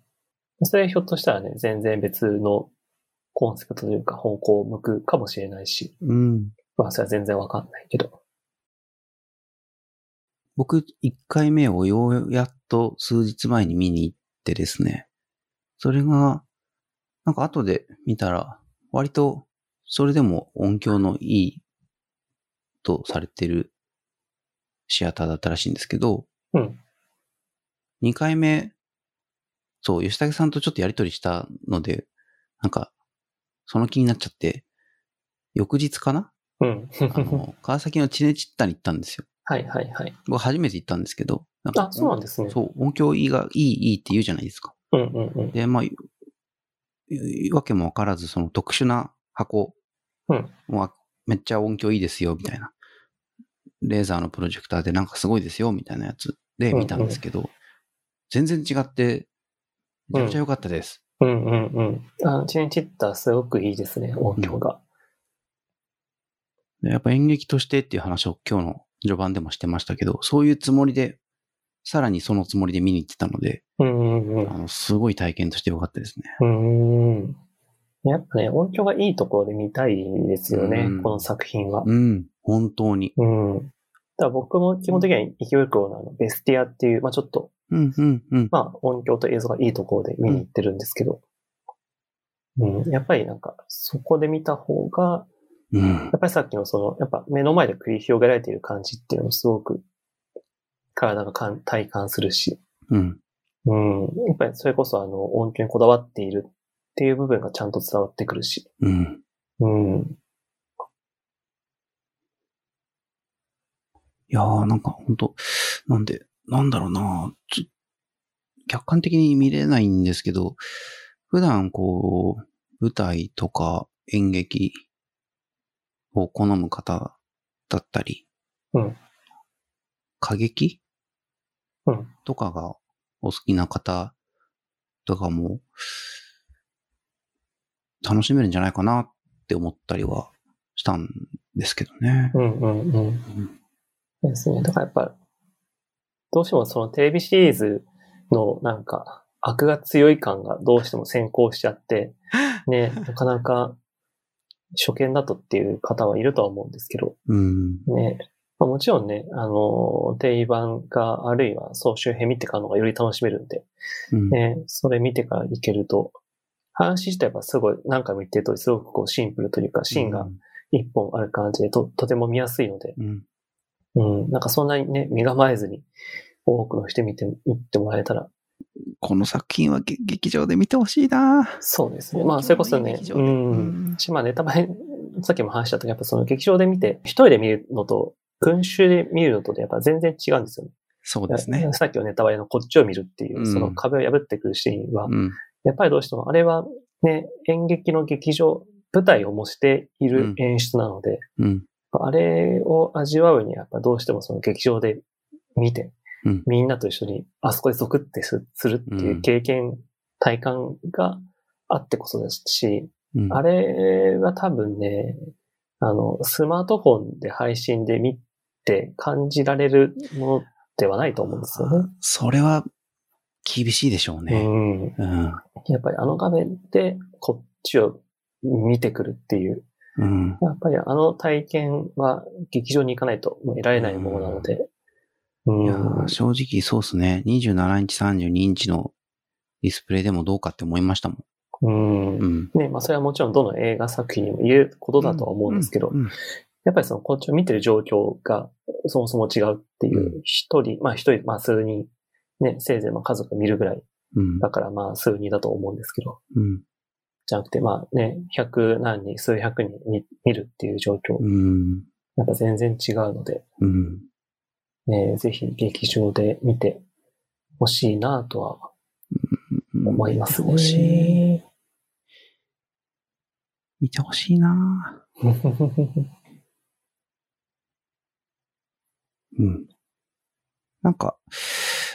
それひょっとしたらね、全然別のコンセプトというか方向を向くかもしれないし、うん。まあそれは全然わかんないけど。僕、1回目をようやっと数日前に見に行ってですね。それが、なんか後で見たら、割と、それでも音響のいいとされてるシアターだったらしいんですけど、うん。2回目、そう、吉武さんとちょっとやりとりしたので、なんか、その気になっちゃって、翌日かな？うん。あの、川崎のチネチッタに行ったんですよ。はいはいはい。僕初めて行ったんですけど。なんかあ、そうなんですね。そう、音響いいが、いい、いいって言うじゃないですか。うんうんうん。で、まあ、いわけもわからず、その特殊な箱うんはめっちゃ音響いいですよ、みたいな。レーザーのプロジェクターでなんかすごいですよ、みたいなやつで見たんですけど、全然違って、めちゃめちゃ良かったです。うんうんうん。あの、チネチッタすごくいいですね、音響が。でやっぱ演劇としてっていう話を今日の序盤でもしてましたけど、そういうつもりで、さらにそのつもりで見に行ってたので、うんうんうんあの、すごい体験として良かったですね。うーん。やっぱね、音響がいいところで見たいですよねうん、この作品は。うん、本当に。うん。だから僕も基本的には勢い袋のあのベスティアっていう、まあちょっと、うん、うん、うん。まあ音響と映像がいいところで見に行ってるんですけど、うん、やっぱりなんか、そこで見た方が、うん。やっぱりさっきのその、やっぱ目の前で繰り広げられている感じっていうのをすごく体が感体感するし、うん。うん、やっぱりそれこそあの音響にこだわっているっていう部分がちゃんと伝わってくるし、うん。うん、いやー、なんか本当なんで、なんだろうなちょ客観的に見れないんですけど、普段こう、舞台とか演劇を好む方だったり、うん歌劇うんとかがお好きな方とかも、楽しめるんじゃないかなって思ったりはしたんですけどね。うん、うん、うん。うんですね。だからやっぱ、どうしてもそのテレビシリーズのなんか悪が強い感がどうしても先行しちゃって、[LAUGHS] ね、なかなか初見だとっていう方はいるとは思うんですけど、うん。ね、まあ、もちろんね、あの、定番か、あるいは総集編見てからの方がより楽しめるんで、うん。ね、それ見てからいけると、話自体はすごい、何回も言ってる通り、すごくこうシンプルというか、シーンが一本ある感じでと、とても見やすいので、うん。うん、なんかそんなにね、身構えずに多くの人見て、行ってもらえたら、この作品はげ劇場で見てほしいなそうですね。まあ、それこそね、うん。うんしまあ、ネタバレ、さっきも話したとやっぱその劇場で見て、一人で見るのと、群衆で見るのとでやっぱ全然違うんですよね。そうですね。さっきのネタバレのこっちを見るっていうう、んその壁を破ってくるシーンは、うん。やっぱりどうしてもあれはね、演劇の劇場、舞台を模している演出なので、うん。あれを味わうにはやっぱどうしてもその劇場で見て、うんみんなと一緒にあそこでゾクってすするっていう経験、体感があってこそですし、うん。あれは多分ね、あの、スマートフォンで配信で見て感じられるものではないと思うんですよね。それは厳しいでしょううね。ん。うん。やっぱりあの画面でこっちを見てくるっていう、うん。やっぱりあの体験は劇場に行かないと得られないものなので、うん。いやー正直そうっすね。27インチ、32インチのディスプレイでもどうかって思いましたもん。うんう。ん。ね、まあそれはもちろんどの映画作品にも言えることだとは思うんですけど、やっぱりそのこっちを見てる状況がそもそも違うっていうう一人、まあ一人、まあ数人、ね、せいぜいまあ家族が見るぐらいうん。だからまあ数人だと思うんですけど、うん。じゃなくてまあね、百何人、数百人見見るっていう状況、うん。やっぱ全然違うので、うん。ね、ぜひ劇場で見てほしいなとは思いますね。見てほしい。見てほしいな [LAUGHS] うん。なんか、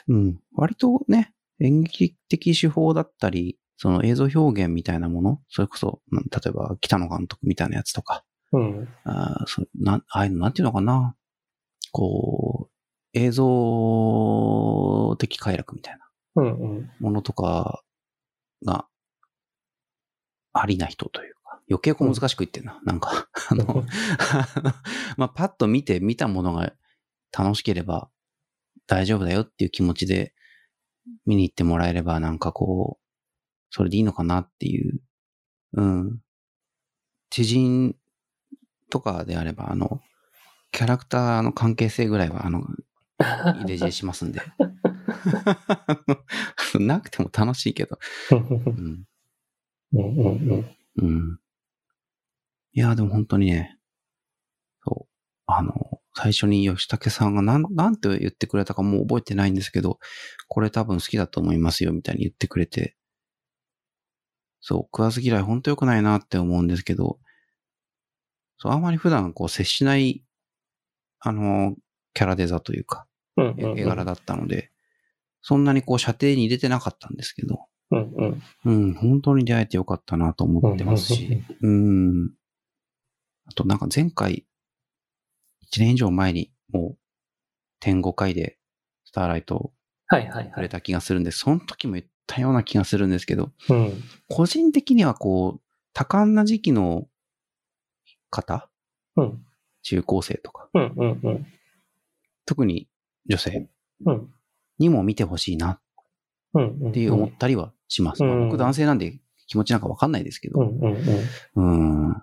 うん。割とね、演劇的手法だったり、その映像表現みたいなもの、それこそ、うん例えば北野監督みたいなやつとか、うん。あーそうなんああいうのなんていうのかな。こう、映像的快楽みたいな。ものとかがありな人というか、余計こう難しく言ってんな。なんか、あの、あのまあ、パッと見て見たものが楽しければ大丈夫だよっていう気持ちで見に行ってもらえればなんかこう、それでいいのかなっていう、うん。知人とかであれば、あの、キャラクターの関係性ぐらいは、あの、入れ知恵しますんで。[LAUGHS] なくても楽しいけど。うん。うんうんうん。うん。いや、でも本当にね、そう。あの、最初に吉武さんがなん、なんて言ってくれたかもう覚えてないんですけど、これ多分好きだと思いますよ、みたいに言ってくれて、そう、食わず嫌い本当良くないなって思うんですけど、そう、あまり普段こう接しない、あの、キャラデザというか、絵柄だったので、そんなにこう射程に入れてなかったんですけど、うんうん。うん、本当に出会えてよかったなと思ってますし、うん。あとなんか前回、1年以上前にもう、天5回でスターライトをはいはいはい。くれた気がするんで、その時も言ったような気がするんですけど、うん。個人的にはこう、多感な時期の方うん。中高生とか、うんうんうん。特に女性うん。にも見てほしいな。っていう思ったりはします。うんまあ僕男性なんで気持ちなんかわかんないですけど。うん。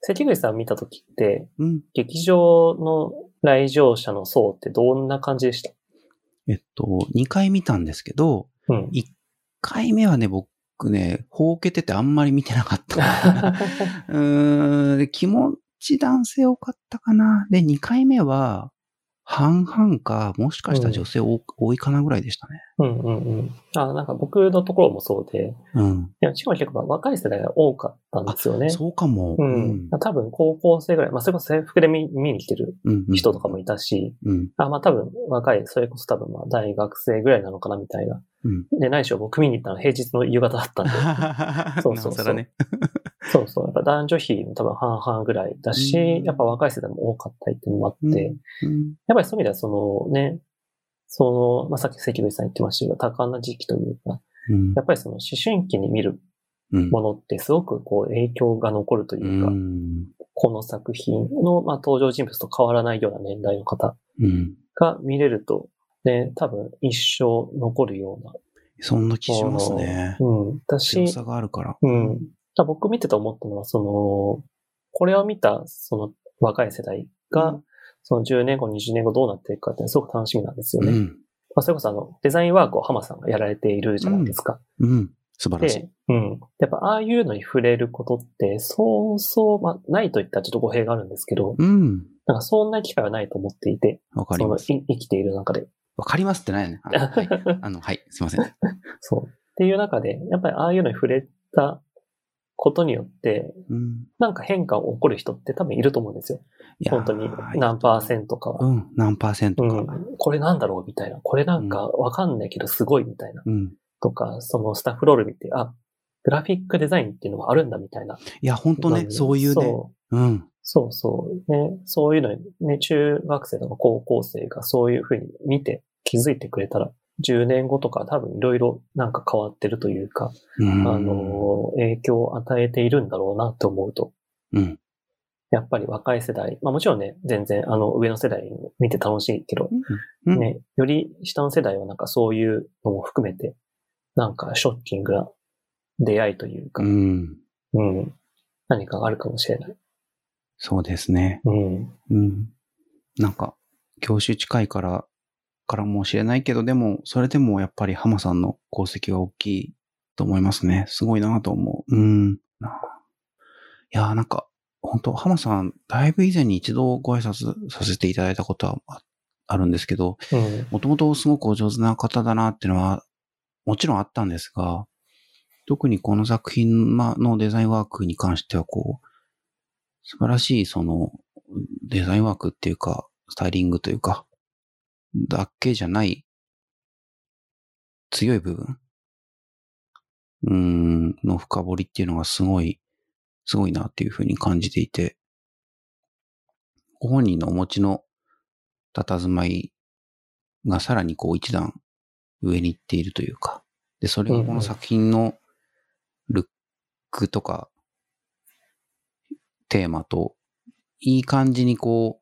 関口さん見たときって、うん。劇場の来場者の層ってどんな感じでした？えっと、2回見たんですけど、うん。1回目はね、僕ね、ほうけててあんまり見てなかった。[LAUGHS] うーん、で気持ち男性多かったかな。で、2回目は、半々か、もしかしたら女性多,、多いかなぐらいでしたね。うんうんうん。あ、なんか僕のところもそうで、うん。いや、しかも結構若い世代が多かったんですよね。そうかも。うん。多分高校生ぐらい、まあそれこそ制服で見見に来てるうん。うん。人とかもいたし、うん。あ、まあ多分若い、それこそ多分まあ大学生ぐらいなのかなみたいな。うん。で、ないしは僕見に行ったのは平日の夕方だったんで、[LAUGHS] そうそうそうなおさらね。そうそう、やっぱ男女比も多分半々ぐらいだし、うんやっぱ若い世代も多かったりっていうのもあって、うんうんやっぱりそういう意味ではそのね、その、まあ、さっき関口さん言ってましたけど、多感な時期というか、うんやっぱりその思春期に見るうんものってすごくこう影響が残るというか、うんこの作品の、まあ、登場人物と変わらないような年代の方うん。が見れると、ね、多分一生残るような。そんな気しますね。うん。だし強、さがあるから。うん。だ僕見てて思ったのは、その、これを見た、その若い世代が、うんその10年後、20年後どうなっていくかってすごく楽しみなんですよね。うん。まあ、それこそあの、デザインワークを浜さんがやられているじゃないですか。うん。素晴らしいで。、うん。やっぱああいうのに触れることって、そうそう、まあ、ないといったらちょっと語弊があるんですけど、うん。なんかそんな機会はないと思っていて、わかります。そのい生きている中で。わかりますってないよね。あのはい。あの、はい。すいません。[LAUGHS] そう。っていう中で、やっぱりああいうのに触れたことによって、うん。なんか変化を起こる人って多分いると思うんですよ。本当に何パーセントかは。うん。何パーセントか。うん。これなんだろうみたいな。これなんかわかんないけどすごいみたいな。うん。とか、そのスタッフロール見て、あ、グラフィックデザインっていうのもあるんだみたいな。いや、本当ね、そういうね。そううん。そうそう。ね、そういうのに、ね、中学生とか高校生がそういうふうに見て気づいてくれたら、10年後とか多分いろいろなんか変わってるというか、うんあの、影響を与えているんだろうなって思うと、うん。やっぱり若い世代、まあもちろんね、全然あの上の世代見て楽しいけど、うん。ね、より下の世代はなんかそういうのも含めて、なんかショッキングな出会いというか、うん。うん、何かがあるかもしれない。そうですね。うん。うん。なんか、教習近いから、からもしれないけど、でも、それでもやっぱり浜さんの功績は大きいと思いますね。すごいなと思う。うん。ないやーなんか、本当浜さん、だいぶ以前に一度ご挨拶させていただいたことはああるんですけど、うん。もともとすごくお上手な方だなっていうのは、もちろんあったんですが、特にこの作品のデザインワークに関しては、こう、素晴らしいその、デザインワークっていうか、スタイリングというか、だけじゃない、強い部分？うん、の深掘りっていうのがすごい、すごいなっていうふうに感じていて、ご本人のお持ちの佇まいがさらにこう一段上に行っているというか、で、それがこの作品のルックとか、テーマと、いい感じにこう、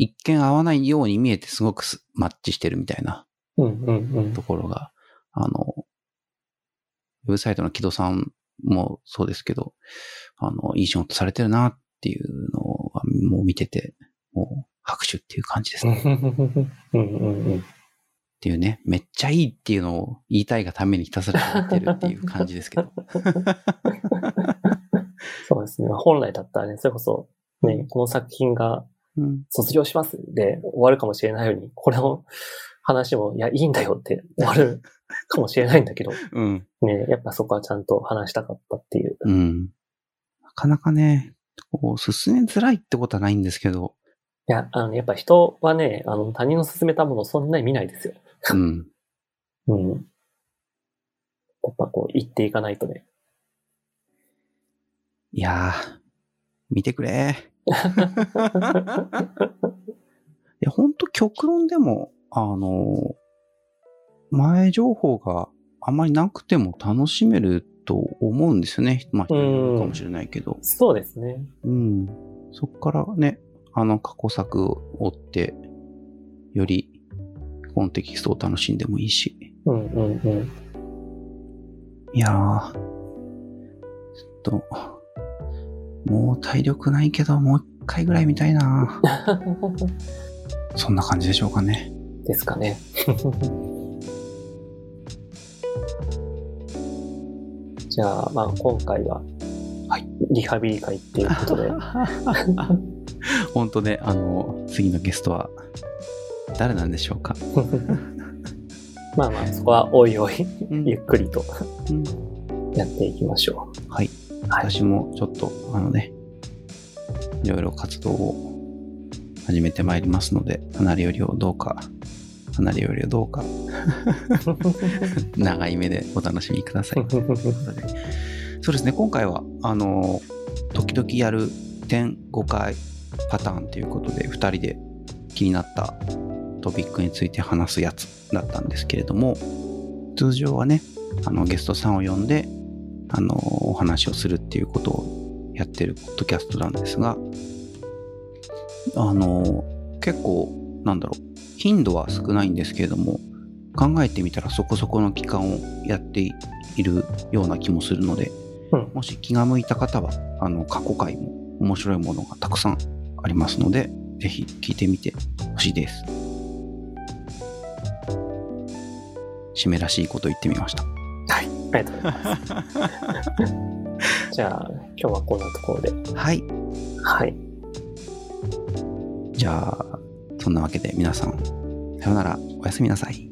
一見合わないように見えてすごくすマッチしてるみたいなと。ころが、あの、ウェブサイトの木戸さんもそうですけど、あの、いい仕事されてるなっていうのを、もう見てて、もう拍手っていう感じですね。うん。うん。うん。っていうね、めっちゃいいっていうのを言いたいがためにひたすら言ってるっていう感じですけど。[LAUGHS] そうですね。本来だったらね、それこそ、ね、この作品がうん、卒業しますで終わるかもしれないように、これの話も、いや、いいんだよって終わるかもしれないんだけど、うん。ね、やっぱそこはちゃんと話したかったっていう。うん。なかなかね、こう、進めづらいってことはないんですけど、いや、あの、やっぱ人はね、あの、他人の勧めたものをそんなに見ないですよ。うん。[LAUGHS] うん。やっぱこう、言っていかないとね。いやー、見てくれ。[LAUGHS] いや、ほんと極論でも、あの、前情報があまりなくても楽しめると思うんですよね。まあ、人によるかもしれないけど。そうですね。うん。そこからね、あの過去作を追って、よりコンテキストを楽しんでもいいし。うんうんうん。いやー、ちょっと、もう体力ないけど、もう一回ぐらい見たいな [LAUGHS] そんな感じでしょうかね。ですかね。[LAUGHS] じゃあ、まあ今回は、はい。リハビリ会っていうことで、[LAUGHS] 本当ね、あの、次のゲストは、誰なんでしょうか？まあまあそこはおいおい、うんゆっくりとうんやっていきましょはい。う。はい。私もちょっと、あのね、いろいろ活動を始めてまいりますので、離れよりをどうか、離れよりをどうか、[LAUGHS] 長い目でお楽しみください。ということでそうですね、今回は、あの、時々やる点5回パターンということで、2人で気になったトピックについて話すやつだったんですけれども、通常はね、あのゲストさんを呼んで、あの、お話をするっていうことをやってるポッドキャストなんですが、あの、結構、なんだろう、頻度は少ないんですけれども、考えてみたらそこそこの期間をやっているような気もするので、うんもし気が向いた方は、あの、過去回も面白いものがたくさんありますので、ぜひ聞いてみてほしいです。締めらしいこと言ってみました。はい。ありがとうございます。じゃあ、今日はこんなところで。はい。はい。じゃあ、そんなわけで皆さん、さようなら、おやすみなさい。